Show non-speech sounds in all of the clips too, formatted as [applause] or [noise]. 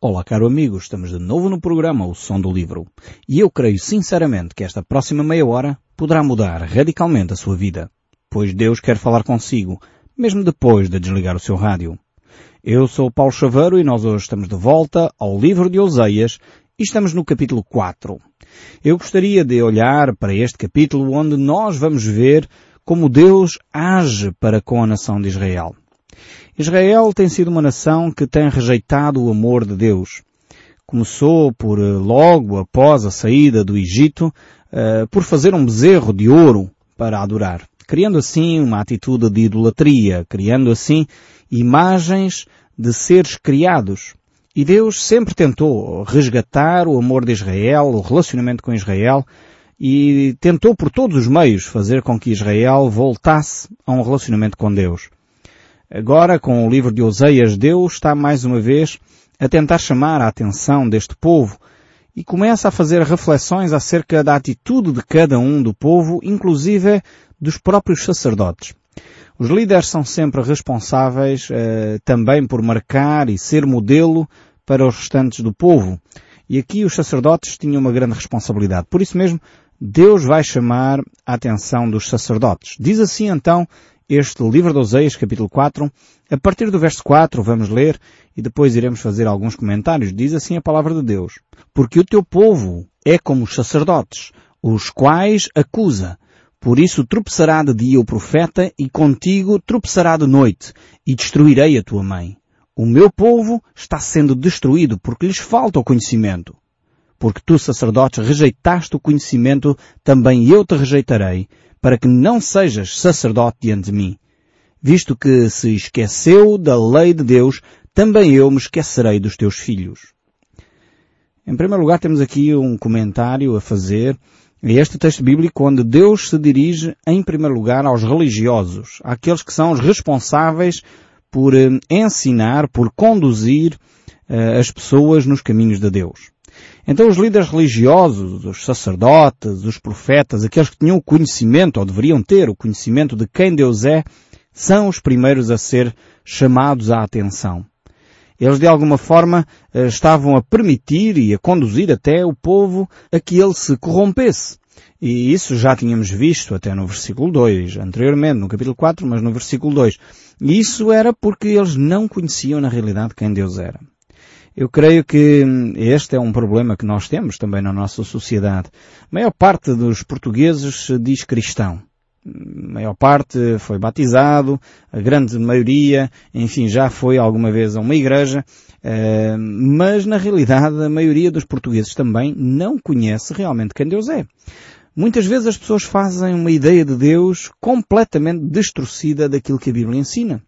Olá, caro amigo, estamos de novo no programa O Som do Livro. E eu creio sinceramente que esta próxima meia hora poderá mudar radicalmente a sua vida, pois Deus quer falar consigo, mesmo depois de desligar o seu rádio. Eu sou Paulo Chaveiro e nós hoje estamos de volta ao livro de Oseias e estamos no capítulo 4. Eu gostaria de olhar para este capítulo onde nós vamos ver como Deus age para com a nação de Israel. Israel tem sido uma nação que tem rejeitado o amor de Deus. Começou por, eh, logo após a saída do Egito, uh, por fazer um bezerro de ouro para adorar, criando assim uma atitude de idolatria, criando assim imagens de seres criados. E Deus sempre tentou resgatar o amor de Israel, o relacionamento com Israel, e tentou por todos os meios fazer com que Israel voltasse a um relacionamento com Deus. Agora, com o livro de Oseias, Deus está mais uma vez a tentar chamar a atenção deste povo e começa a fazer reflexões acerca da atitude de cada um do povo, inclusive dos próprios sacerdotes. Os líderes são sempre responsáveis eh, também por marcar e ser modelo para os restantes do povo. E aqui os sacerdotes tinham uma grande responsabilidade. Por isso mesmo, Deus vai chamar a atenção dos sacerdotes. Diz assim então este livro de Oseias, capítulo 4. A partir do verso 4 vamos ler e depois iremos fazer alguns comentários. Diz assim a palavra de Deus. Porque o teu povo é como os sacerdotes, os quais acusa. Por isso tropeçará de dia o profeta e contigo tropeçará de noite e destruirei a tua mãe. O meu povo está sendo destruído porque lhes falta o conhecimento. Porque tu, sacerdotes, rejeitaste o conhecimento, também eu te rejeitarei para que não sejas sacerdote diante de mim. Visto que se esqueceu da lei de Deus, também eu me esquecerei dos teus filhos. Em primeiro lugar, temos aqui um comentário a fazer a este texto bíblico onde Deus se dirige, em primeiro lugar, aos religiosos, àqueles que são os responsáveis por eh, ensinar, por conduzir uh, as pessoas nos caminhos de Deus. Então os líderes religiosos, os sacerdotes, os profetas, aqueles que tinham o conhecimento, ou deveriam ter o conhecimento de quem Deus é, são os primeiros a ser chamados à atenção. Eles de alguma forma eh, estavam a permitir e a conduzir até o povo a que ele se corrompesse. E isso já tínhamos visto até no versículo 2, anteriormente, no capítulo 4, mas no versículo 2. E isso era porque eles não conheciam na realidade quem Deus era. Eu creio que este é um problema que nós temos também na nossa sociedade. A maior parte dos portugueses diz cristão. A maior parte foi batizado, a grande maioria, enfim, já foi alguma vez a uma igreja, eh, mas na realidade a maioria dos portugueses também não conhece realmente quem Deus é. Muitas vezes as pessoas fazem uma ideia de Deus completamente distorcida daquilo que a Bíblia ensina.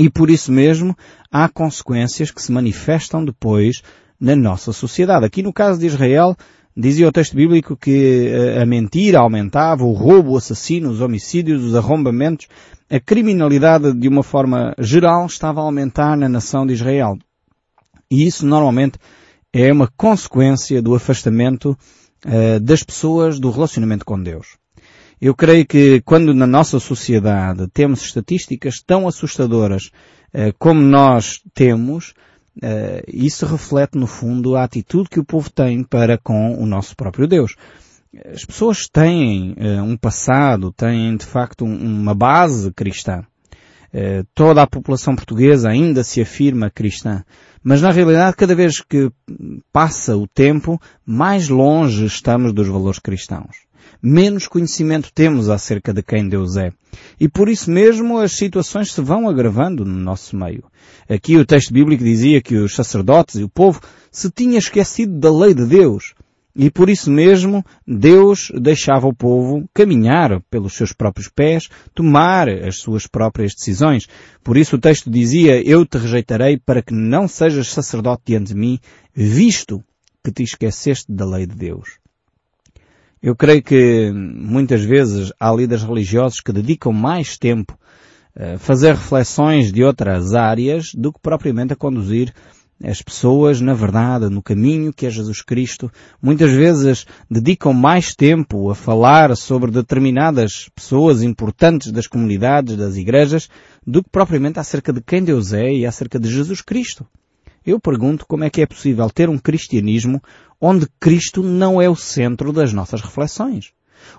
E por isso mesmo há consequências que se manifestam depois na nossa sociedade. Aqui no caso de Israel, dizia o texto bíblico que eh, a mentira aumentava, o roubo, o assassino, os homicídios, os arrombamentos, a criminalidade de uma forma geral estava a aumentar na nação de Israel. E isso normalmente é uma consequência do afastamento uh, das pessoas do relacionamento com Deus. Eu creio que quando na nossa sociedade temos estatísticas tão assustadoras eh, como nós temos, eh, isso reflete no fundo a atitude que o povo tem para com o nosso próprio Deus. As pessoas têm eh, um passado, têm de facto uma base cristã. toda a população portuguesa ainda se afirma cristã. Mas na realidade, cada vez que passa o tempo, mais longe estamos dos valores cristãos menos conhecimento temos acerca de quem Deus é. E por isso mesmo as situações se vão agravando no nosso meio. Aqui o texto bíblico dizia que os sacerdotes e o povo se tinham esquecido da lei de Deus. E por isso mesmo Deus deixava o povo caminhar pelos seus próprios pés, tomar as suas próprias decisões. Por isso o texto dizia, eu te rejeitarei para que não sejas sacerdote diante de mim, visto que te esqueceste da lei de Deus. Eu creio que muitas vezes há líderes religiosos que dedicam mais tempo a fazer reflexões de outras áreas do que propriamente a conduzir as pessoas na verdade, no caminho que é Jesus Cristo. Muitas vezes dedicam mais tempo a falar sobre determinadas pessoas importantes das comunidades, das igrejas, do que propriamente acerca de quem Deus é e acerca de Jesus Cristo. Eu pergunto como é que é possível ter um cristianismo onde Cristo não é o centro das nossas reflexões.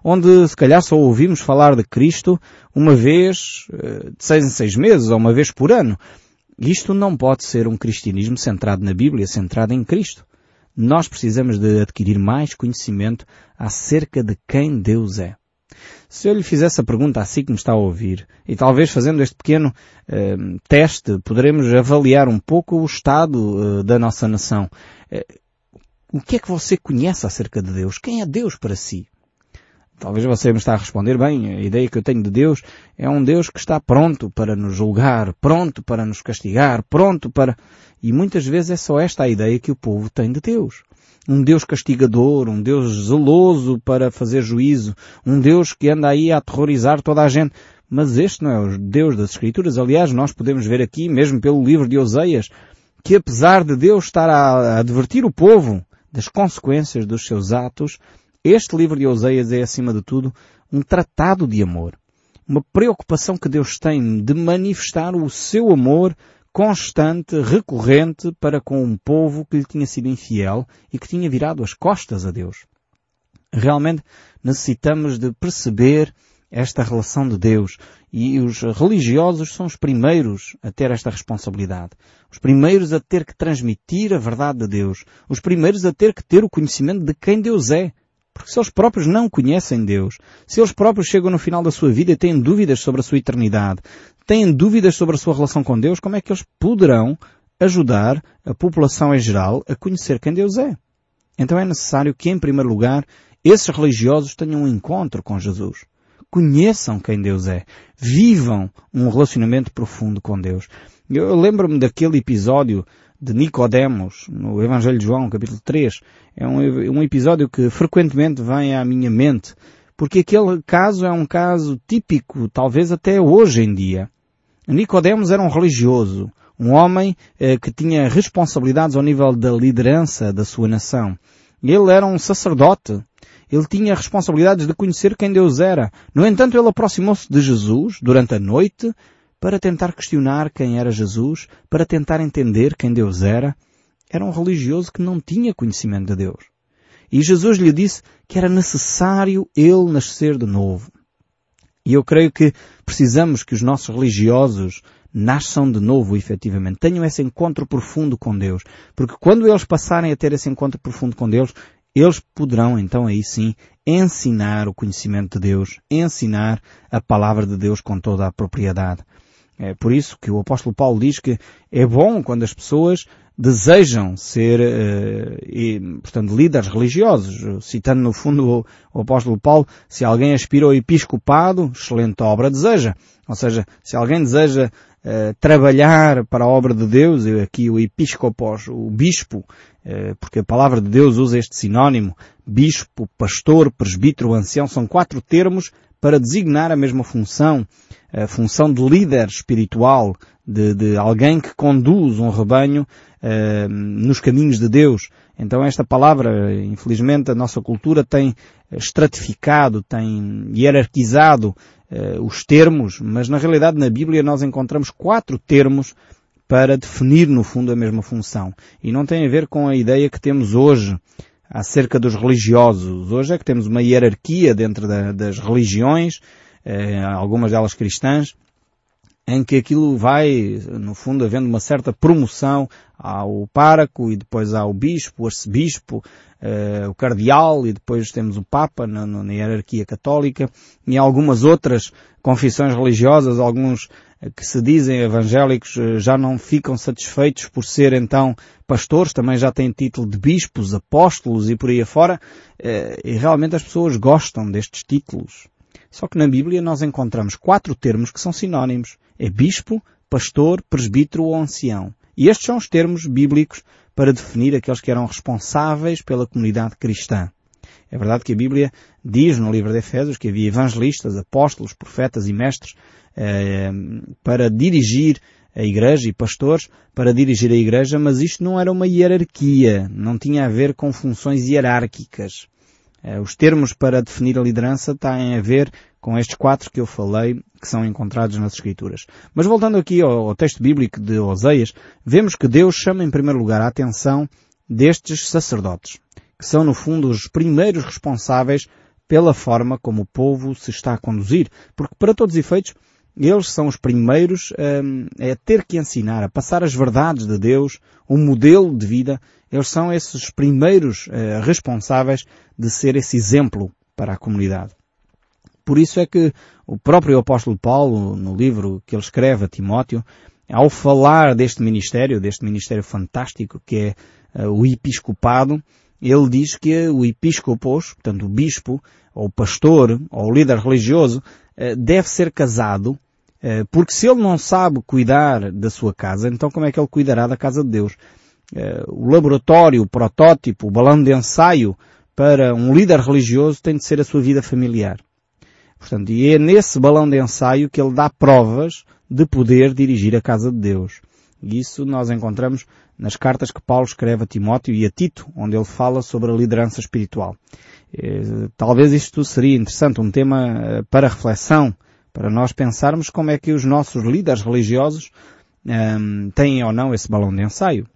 Onde se calhar só ouvimos falar de Cristo uma vez eh, de seis em seis meses ou uma vez por ano. Isto não pode ser um cristianismo centrado na Bíblia, centrado em Cristo. Nós precisamos de adquirir mais conhecimento acerca de quem Deus é. Se eu lhe fizesse a pergunta assim que me está a ouvir, e talvez fazendo este pequeno eh, teste, poderemos avaliar um pouco o estado eh, da nossa nação. Eh, o que é que você conhece acerca de Deus? Quem é Deus para si? Talvez você me está a responder, bem, a ideia que eu tenho de Deus é um Deus que está pronto para nos julgar, pronto para nos castigar, pronto para... E muitas vezes é só esta a ideia que o povo tem de Deus. Um Deus castigador, um Deus zeloso para fazer juízo, um Deus que anda aí a aterrorizar toda a gente. Mas este não é o Deus das Escrituras. Aliás, nós podemos ver aqui, mesmo pelo livro de Oseias, que apesar de Deus estar a advertir o povo das consequências dos seus atos, este livro de Oseias é, acima de tudo, um tratado de amor. Uma preocupação que Deus tem de manifestar o seu amor constante, recorrente para com um povo que lhe tinha sido infiel e que tinha virado as costas a Deus. Realmente necessitamos de perceber esta relação de Deus e os religiosos são os primeiros a ter esta responsabilidade. Os primeiros a ter que transmitir a verdade de Deus. Os primeiros a ter que ter o conhecimento de quem Deus é. Porque se eles próprios não conhecem Deus, se eles próprios chegam no final da sua vida e têm dúvidas sobre a sua eternidade, têm dúvidas sobre a sua relação com Deus, como é que eles poderão ajudar a população em geral a conhecer quem Deus é? Então é necessário que, em primeiro lugar, esses religiosos tenham um encontro com Jesus. Conheçam quem Deus é. Vivam um relacionamento profundo com Deus. Eu lembro-me daquele episódio de Nicodemos, no Evangelho de João, capítulo 3. É um, um episódio que frequentemente vem à minha mente, porque aquele caso é um caso típico, talvez até hoje em dia. Nicodemos era um religioso, um homem eh, que tinha responsabilidades ao nível da liderança da sua nação. Ele era um sacerdote. Ele tinha responsabilidades de conhecer quem Deus era. No entanto, ele aproximou-se de Jesus durante a noite para tentar questionar quem era Jesus, para tentar entender quem Deus era, era um religioso que não tinha conhecimento de Deus. E Jesus lhe disse que era necessário ele nascer de novo. E eu creio que precisamos que os nossos religiosos nasçam de novo, efetivamente. Tenham esse encontro profundo com Deus. Porque quando eles passarem a ter esse encontro profundo com Deus, eles poderão então aí sim ensinar o conhecimento de Deus, ensinar a palavra de Deus com toda a propriedade. É por isso que o apóstolo Paulo diz que é bom quando as pessoas desejam ser, uh, e, portanto, líderes religiosos. Citando no fundo o, apóstolo Paulo, se alguém aspira ao episcopado, excelente obra deseja. Ou seja, se alguém deseja uh, trabalhar para a obra de Deus, e aqui o episcopos, o bispo, uh, porque a palavra de Deus usa este sinónimo, bispo, pastor, presbítero, ancião, são quatro termos para designar a mesma função, a função de líder espiritual, de, de alguém que conduz um rebanho uh, nos caminhos de Deus. Então esta palavra, infelizmente, a nossa cultura tem estratificado, tem hierarquizado uh, os termos, mas na realidade na Bíblia nós encontramos quatro termos para definir no fundo a mesma função. E não tem a ver com a ideia que temos hoje acerca dos religiosos. Hoje é que temos uma hierarquia dentro da, das religiões, eh, algumas delas cristãs, em que aquilo vai, no fundo, havendo uma certa promoção ao páraco e depois ao bispo, o arcebispo, eh, o cardeal e depois temos o papa na, na hierarquia católica e algumas outras confissões religiosas, alguns que se dizem evangélicos eh, já não ficam satisfeitos por ser então pastores, também já têm título de bispos, apóstolos e por aí afora, eh, e realmente as pessoas gostam destes títulos. Só que na Bíblia nós encontramos quatro termos que são sinónimos. É bispo, pastor, presbítero ou ancião. E estes são os termos bíblicos para definir aqueles que eram responsáveis pela comunidade cristã. É verdade que a Bíblia diz no livro de Efésios que havia evangelistas, apóstolos, profetas e mestres eh, para dirigir a igreja e pastores para dirigir a igreja, mas isto não era uma hierarquia, não tinha a ver com funções hierárquicas. Os termos para definir a liderança têm a ver com estes quatro que eu falei, que são encontrados nas Escrituras. Mas voltando aqui ao, texto bíblico de Oseias, vemos que Deus chama em primeiro lugar a atenção destes sacerdotes, que são no fundo os primeiros responsáveis pela forma como o povo se está a conduzir, porque para todos os efeitos eles são os primeiros hum, a ter que ensinar, a passar as verdades de Deus, um modelo de vida. Eles são esses primeiros uh, responsáveis de ser esse exemplo para a comunidade. Por isso é que o próprio apóstolo Paulo, no livro que ele escreve a Timóteo, ao falar deste ministério, deste ministério fantástico que é uh, o episcopado, ele diz que o episcopos, portanto o bispo, ou pastor, ou o líder religioso, uh, deve ser casado, uh, porque se ele não sabe cuidar da sua casa, então como é que ele cuidará da casa de Deus? O laboratório, o protótipo, o balão de ensaio para um líder religioso tem de ser a sua vida familiar. Portanto, e é nesse balão de ensaio que ele dá provas de poder dirigir a casa de Deus. Isso nós encontramos nas cartas que Paulo escreve a Timóteo e a Tito, onde ele fala sobre a liderança espiritual. Eh, talvez isto seria interessante, um tema eh, para reflexão, para nós pensarmos como é que os nossos líderes religiosos um, ehm, têm ou não esse balão de ensaio.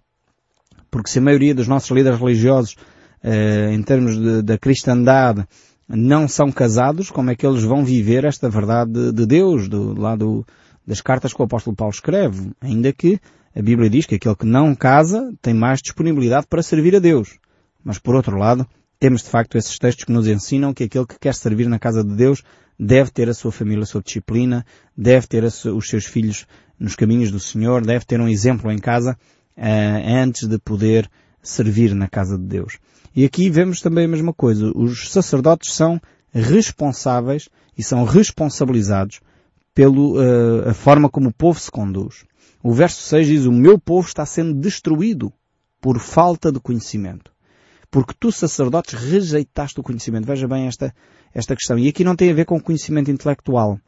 Porque se a maioria dos nossos líderes religiosos, uh, em termos de, da cristandade, não são casados, como é que eles vão viver esta verdade de Deus, do lado das cartas que o apóstolo Paulo escreve, ainda que a Bíblia diz que aquele que não casa tem mais disponibilidade para servir a Deus. Mas por outro lado, temos de facto esses textos que nos ensinam que aquele que quer servir na casa de Deus deve ter a sua família sob disciplina, deve ter os seus filhos nos caminhos do Senhor, deve ter um exemplo em casa uh, antes de poder servir na casa de Deus. E aqui vemos também a mesma coisa. Os sacerdotes são responsáveis e são responsabilizados pela uh, a forma como o povo se conduz. O verso 6 diz, o meu povo está sendo destruído por falta de conhecimento. Porque tu, sacerdotes, rejeitaste o conhecimento. Veja bem esta, esta questão. E aqui não tem a ver com conhecimento intelectual.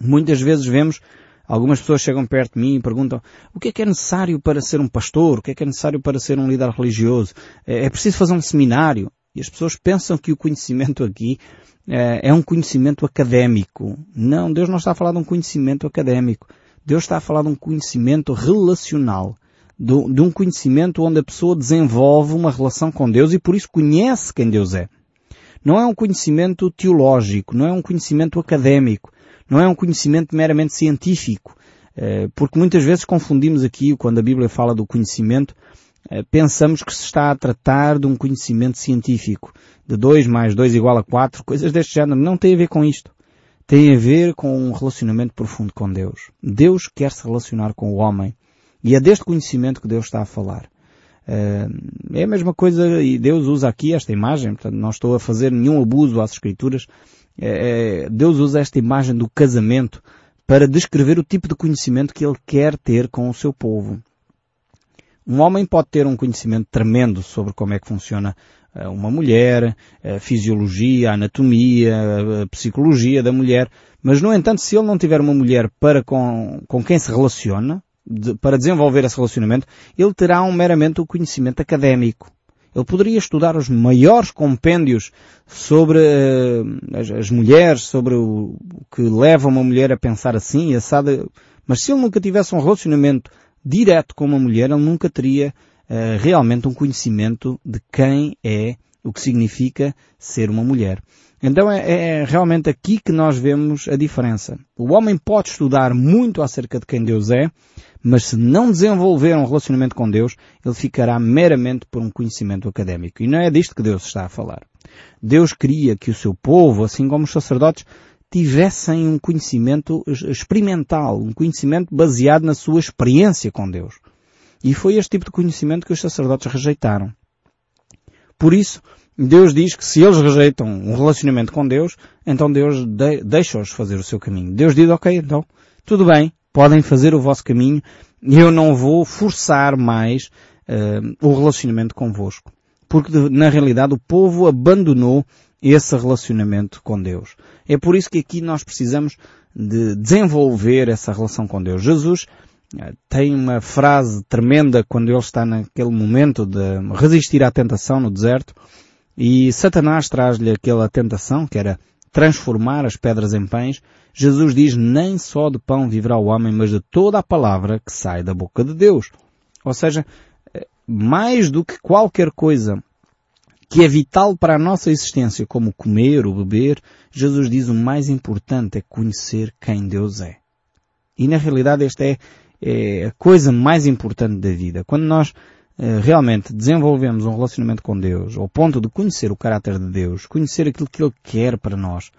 Muitas vezes vemos, algumas pessoas chegam perto de mim e perguntam, o que é que é necessário para ser um pastor? O que é que é necessário para ser um líder religioso? É, é preciso fazer um seminário? E as pessoas pensam que o conhecimento aqui é, é um conhecimento académico. Não, Deus não está a falar de um conhecimento académico. Deus está a falar de um conhecimento relacional. De, um conhecimento onde a pessoa desenvolve uma relação com Deus e por isso conhece quem Deus é. Não é um conhecimento teológico, não é um conhecimento académico, não é um conhecimento meramente científico, é, porque muitas vezes confundimos aqui, quando a Bíblia fala do conhecimento, pensamos que se está a tratar de um conhecimento científico, de 2 mais 2 igual a 4, coisas deste género. Não tem a ver com isto. Tem a ver com um relacionamento profundo com Deus. Deus quer se relacionar com o homem. E é deste conhecimento que Deus está a falar. É, é a mesma coisa, e Deus usa aqui esta imagem, portanto não estou a fazer nenhum abuso às escrituras. É, Deus usa esta imagem do casamento para descrever o tipo de conhecimento que Ele quer ter com o seu povo. Um homem pode ter um conhecimento tremendo sobre como é que funciona eh, uma mulher, a fisiologia, a anatomia, a psicologia da mulher, mas no entanto, se ele não tiver uma mulher para com, com quem se relaciona, de, para desenvolver esse relacionamento, ele terá um meramente o conhecimento académico. Ele poderia estudar os maiores compêndios sobre uh, as, as, mulheres, sobre o, o, que leva uma mulher a pensar assim, assada, mas se ele nunca tivesse um relacionamento direto com uma mulher, ele nunca teria uh, realmente um conhecimento de quem é, o que significa ser uma mulher. Então é, é, realmente aqui que nós vemos a diferença. O homem pode estudar muito acerca de quem Deus é, mas se não desenvolver um relacionamento com Deus, ele ficará meramente por um conhecimento académico. E não é disto que Deus está a falar. Deus queria que o seu povo, assim como os sacerdotes, tivessem um conhecimento experimental, um conhecimento baseado na sua experiência com Deus. E foi este tipo de conhecimento que os sacerdotes rejeitaram. Por isso, Deus diz que se eles rejeitam um relacionamento com Deus, então Deus de deixa-os fazer o seu caminho. Deus diz, ok, então, tudo bem, podem fazer o vosso caminho eu não vou forçar mais uh, o relacionamento convosco. Porque na realidade o povo abandonou esse relacionamento com Deus. É por isso que aqui nós precisamos de desenvolver essa relação com Deus. Jesus eh, tem uma frase tremenda quando ele está naquele momento de resistir à tentação no deserto. e Satanás traz-lhe aquela tentação, que era transformar as pedras em pães, Jesus diz, nem só de pão viverá o homem, mas de toda a palavra que sai da boca de Deus. Ou seja, mais do que qualquer coisa que é vital para a nossa existência, como comer ou beber, Jesus diz o mais importante é conhecer quem Deus é. E na realidade esta é, é a coisa mais importante da vida. Quando nós eh, realmente desenvolvemos um relacionamento com Deus, ao ponto de conhecer o caráter de Deus, conhecer aquilo que Ele quer para nós,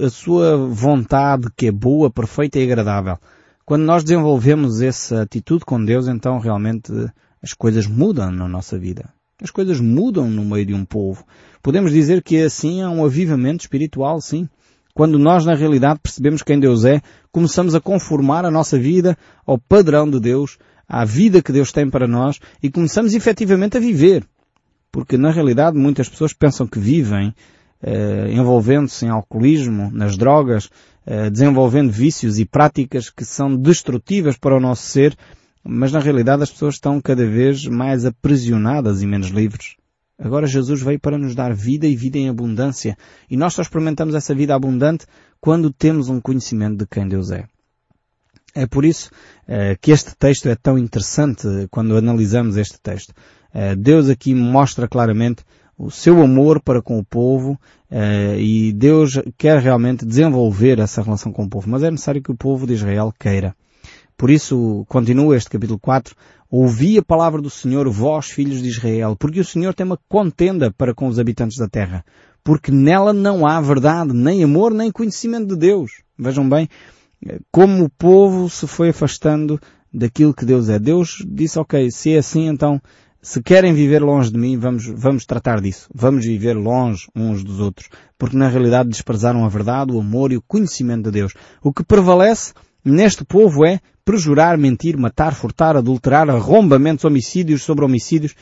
a sua vontade que é boa, perfeita e agradável. Quando nós desenvolvemos essa atitude com Deus, então realmente as coisas mudam na nossa vida. As coisas mudam no meio de um povo. Podemos dizer que assim há um avivamento espiritual, sim. Quando nós na realidade percebemos quem Deus é, começamos a conformar a nossa vida ao padrão de Deus, à vida que Deus tem para nós e começamos efetivamente a viver. Porque na realidade muitas pessoas pensam que vivem eh, envolvendo-se em alcoolismo, nas drogas, eh, desenvolvendo vícios e práticas que são destrutivas para o nosso ser, mas na realidade as pessoas estão cada vez mais aprisionadas e menos livres. Agora Jesus veio para nos dar vida e vida em abundância. E nós só experimentamos essa vida abundante quando temos um conhecimento de quem Deus é. É por isso eh, que este texto é tão interessante quando analisamos este texto. Eh, Deus aqui mostra claramente o seu amor para com o povo eh, e Deus quer realmente desenvolver essa relação com o povo, mas é necessário que o povo de Israel queira. Por isso, continua este capítulo 4, ouvi a palavra do Senhor, vós filhos de Israel, porque o Senhor tem uma contenda para com os habitantes da terra, porque nela não há verdade, nem amor, nem conhecimento de Deus. Vejam bem, como o povo se foi afastando daquilo que Deus é. Deus disse, ok, se é assim, então se querem viver longe de mim, vamos, vamos tratar disso. Vamos viver longe uns dos outros. Porque na realidade desprezaram a verdade, o amor e o conhecimento de Deus. O que prevalece neste povo é prejurar, mentir, matar, furtar, adulterar, arrombamentos, homicídios sobre homicídios.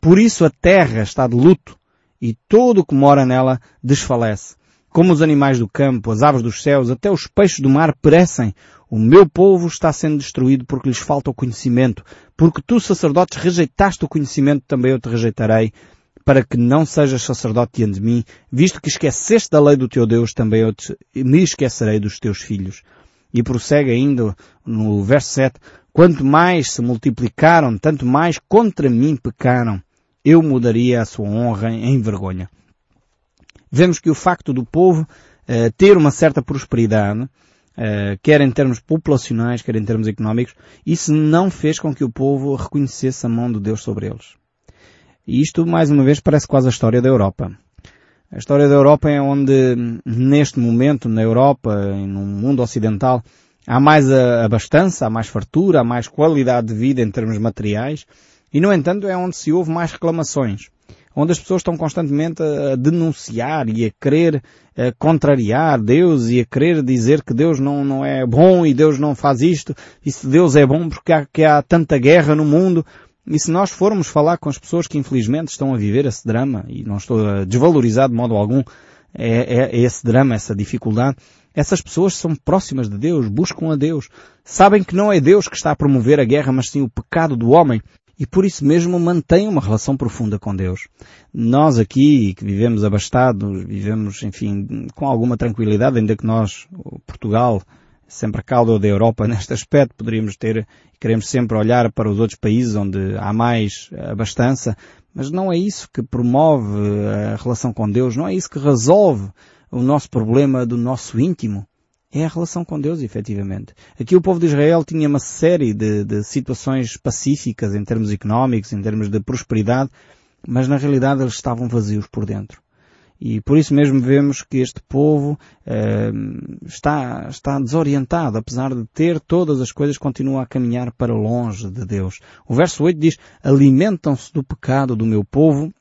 Por isso a terra está de luto e todo o que mora nela desfalece. Como os animais do campo, as aves dos céus, até os peixes do mar perecem. O meu povo está sendo destruído porque lhes falta o conhecimento. Porque tu, sacerdotes, rejeitaste o conhecimento, também eu te rejeitarei, para que não sejas sacerdote diante de mim, visto que esqueceste da lei do teu Deus, também eu te, me esquecerei dos teus filhos. E prossegue ainda no verso 7, quanto mais se multiplicaram, tanto mais contra mim pecaram. Eu mudaria a sua honra em vergonha. Vemos que o facto do povo uh, ter uma certa prosperidade, Uh, quer em termos populacionais, quer em termos económicos, isso não fez com que o povo reconhecesse a mão de Deus sobre eles. E isto, mais uma vez, parece quase a história da Europa. A história da Europa é onde, neste momento, na Europa e no mundo ocidental, há mais abastança, há mais fartura, há mais qualidade de vida em termos materiais, e, no entanto, é onde se ouve mais reclamações onde as pessoas estão constantemente a denunciar e a querer a contrariar Deus e a querer dizer que Deus não, não é bom e Deus não faz isto e se Deus é bom porque há, que há tanta guerra no mundo. E se nós formos falar com as pessoas que infelizmente estão a viver esse drama, e não estou a desvalorizar de modo algum é, é, é esse drama, essa dificuldade, essas pessoas são próximas de Deus, buscam a Deus, sabem que não é Deus que está a promover a guerra, mas sim o pecado do homem e por isso mesmo mantém uma relação profunda com Deus. Nós aqui, que vivemos abastados, vivemos, enfim, com alguma tranquilidade, ainda que nós, Portugal, sempre a cauda da Europa [laughs] neste aspecto, poderíamos ter, queremos sempre olhar para os outros países onde há mais abastança, mas não é isso que promove a relação com Deus, não é isso que resolve o nosso problema do nosso íntimo é a relação com Deus, efetivamente. Aqui o povo de Israel tinha uma série de, de situações pacíficas em termos económicos, em termos de prosperidade, mas na realidade eles estavam vazios por dentro. E por isso mesmo vemos que este povo eh, está, está desorientado, apesar de ter todas as coisas, continua a caminhar para longe de Deus. O verso 8 diz, alimentam-se do pecado do meu povo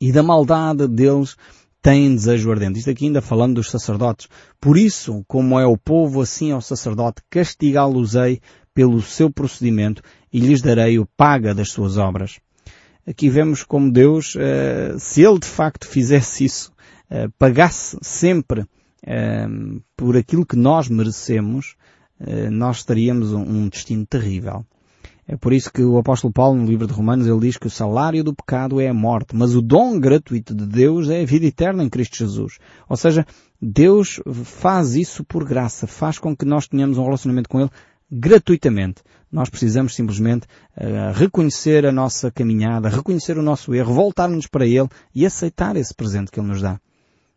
e da maldade deles têm desejo ardente. Isto aqui ainda falando dos sacerdotes. Por isso, como é o povo, assim é o sacerdote, castigá-los-ei pelo seu procedimento e lhes darei o paga das suas obras. Aqui vemos como Deus, eh, se Ele de facto fizesse isso, eh, pagasse sempre eh, por aquilo que nós merecemos, nós teríamos um destino terrível. É por isso que o apóstolo Paulo, no livro de Romanos, ele diz que o salário do pecado é a morte, mas o dom gratuito de Deus é a vida eterna em Cristo Jesus. Ou seja, Deus faz isso por graça, faz com que nós tenhamos um relacionamento com Ele gratuitamente. Nós precisamos simplesmente uh, reconhecer a nossa caminhada, reconhecer o nosso erro, voltar-nos para Ele e aceitar esse presente que Ele nos dá.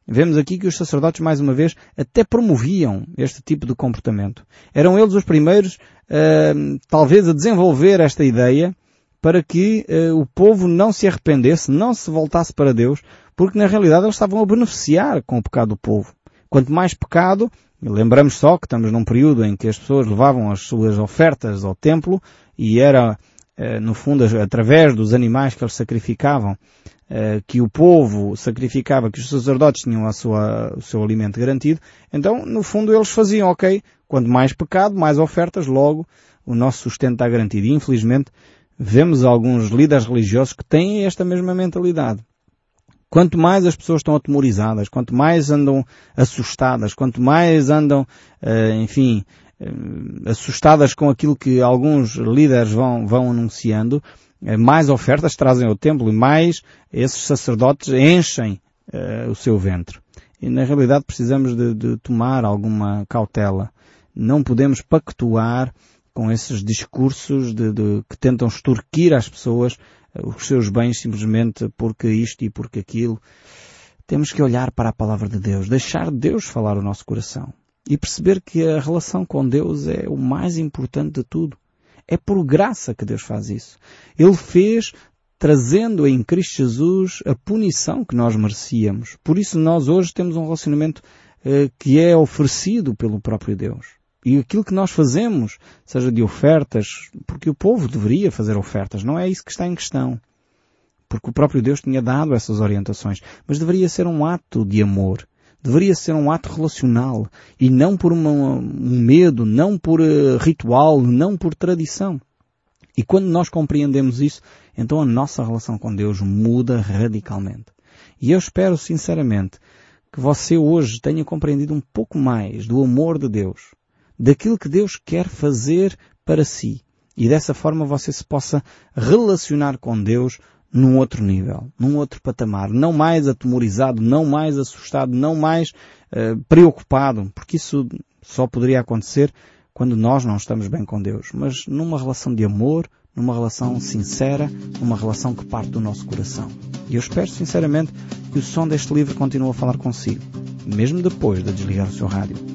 Vemos aqui que os sacerdotes, mais uma vez, até promoviam este tipo de comportamento. Eram eles os primeiros, uh, talvez, a desenvolver esta ideia para que uh, o povo não se arrependesse, não se voltasse para Deus, porque na realidade eles estavam a beneficiar com o pecado do povo. Quanto mais pecado, lembramos só que estamos num período em que as pessoas levavam as suas ofertas ao templo e era, uh, no fundo, através dos animais que eles sacrificavam, eh, que o povo sacrificava, que os sacerdotes tinham a sua, o seu alimento garantido, então, no fundo, eles faziam, ok, quanto mais pecado, mais ofertas, logo o nosso sustento está garantido. E, infelizmente, vemos alguns líderes religiosos que têm esta mesma mentalidade. Quanto mais as pessoas estão atemorizadas, quanto mais andam assustadas, quanto mais andam, uh, enfim, uh, assustadas com aquilo que alguns líderes vão, vão anunciando, eh, mais ofertas trazem ao templo e mais esses sacerdotes enchem uh, o seu ventre. E na realidade precisamos de, de tomar alguma cautela. Não podemos pactuar com esses discursos de, de, que tentam extorquir às pessoas os seus bens simplesmente porque isto e porque aquilo. Temos que olhar para a palavra de Deus, deixar Deus falar o nosso coração e perceber que a relação com Deus é o mais importante de tudo. É por graça que Deus faz isso. Ele fez trazendo em Cristo Jesus a punição que nós merecíamos. Por isso nós hoje temos um relacionamento eh, que é oferecido pelo próprio Deus. E aquilo que nós fazemos, seja de ofertas, porque o povo deveria fazer ofertas, não é isso que está em questão. Porque o próprio Deus tinha dado essas orientações. Mas deveria ser um ato de amor deveria ser um ato relacional e não por uma, um medo, não por uh, ritual, não por tradição. E quando nós compreendemos isso, então a nossa relação com Deus muda radicalmente. E eu espero sinceramente que você hoje tenha compreendido um pouco mais do amor de Deus, daquilo que Deus quer fazer para si. E dessa forma você se possa relacionar com Deus num outro nível, num outro patamar, não mais atemorizado, não mais assustado, não mais uh, preocupado, porque isso só poderia acontecer quando nós não estamos bem com Deus, mas numa relação de amor, numa relação sincera, numa relação que parte do nosso coração. E eu espero sinceramente que o som deste livro continue a falar consigo, mesmo depois de desligar o seu rádio.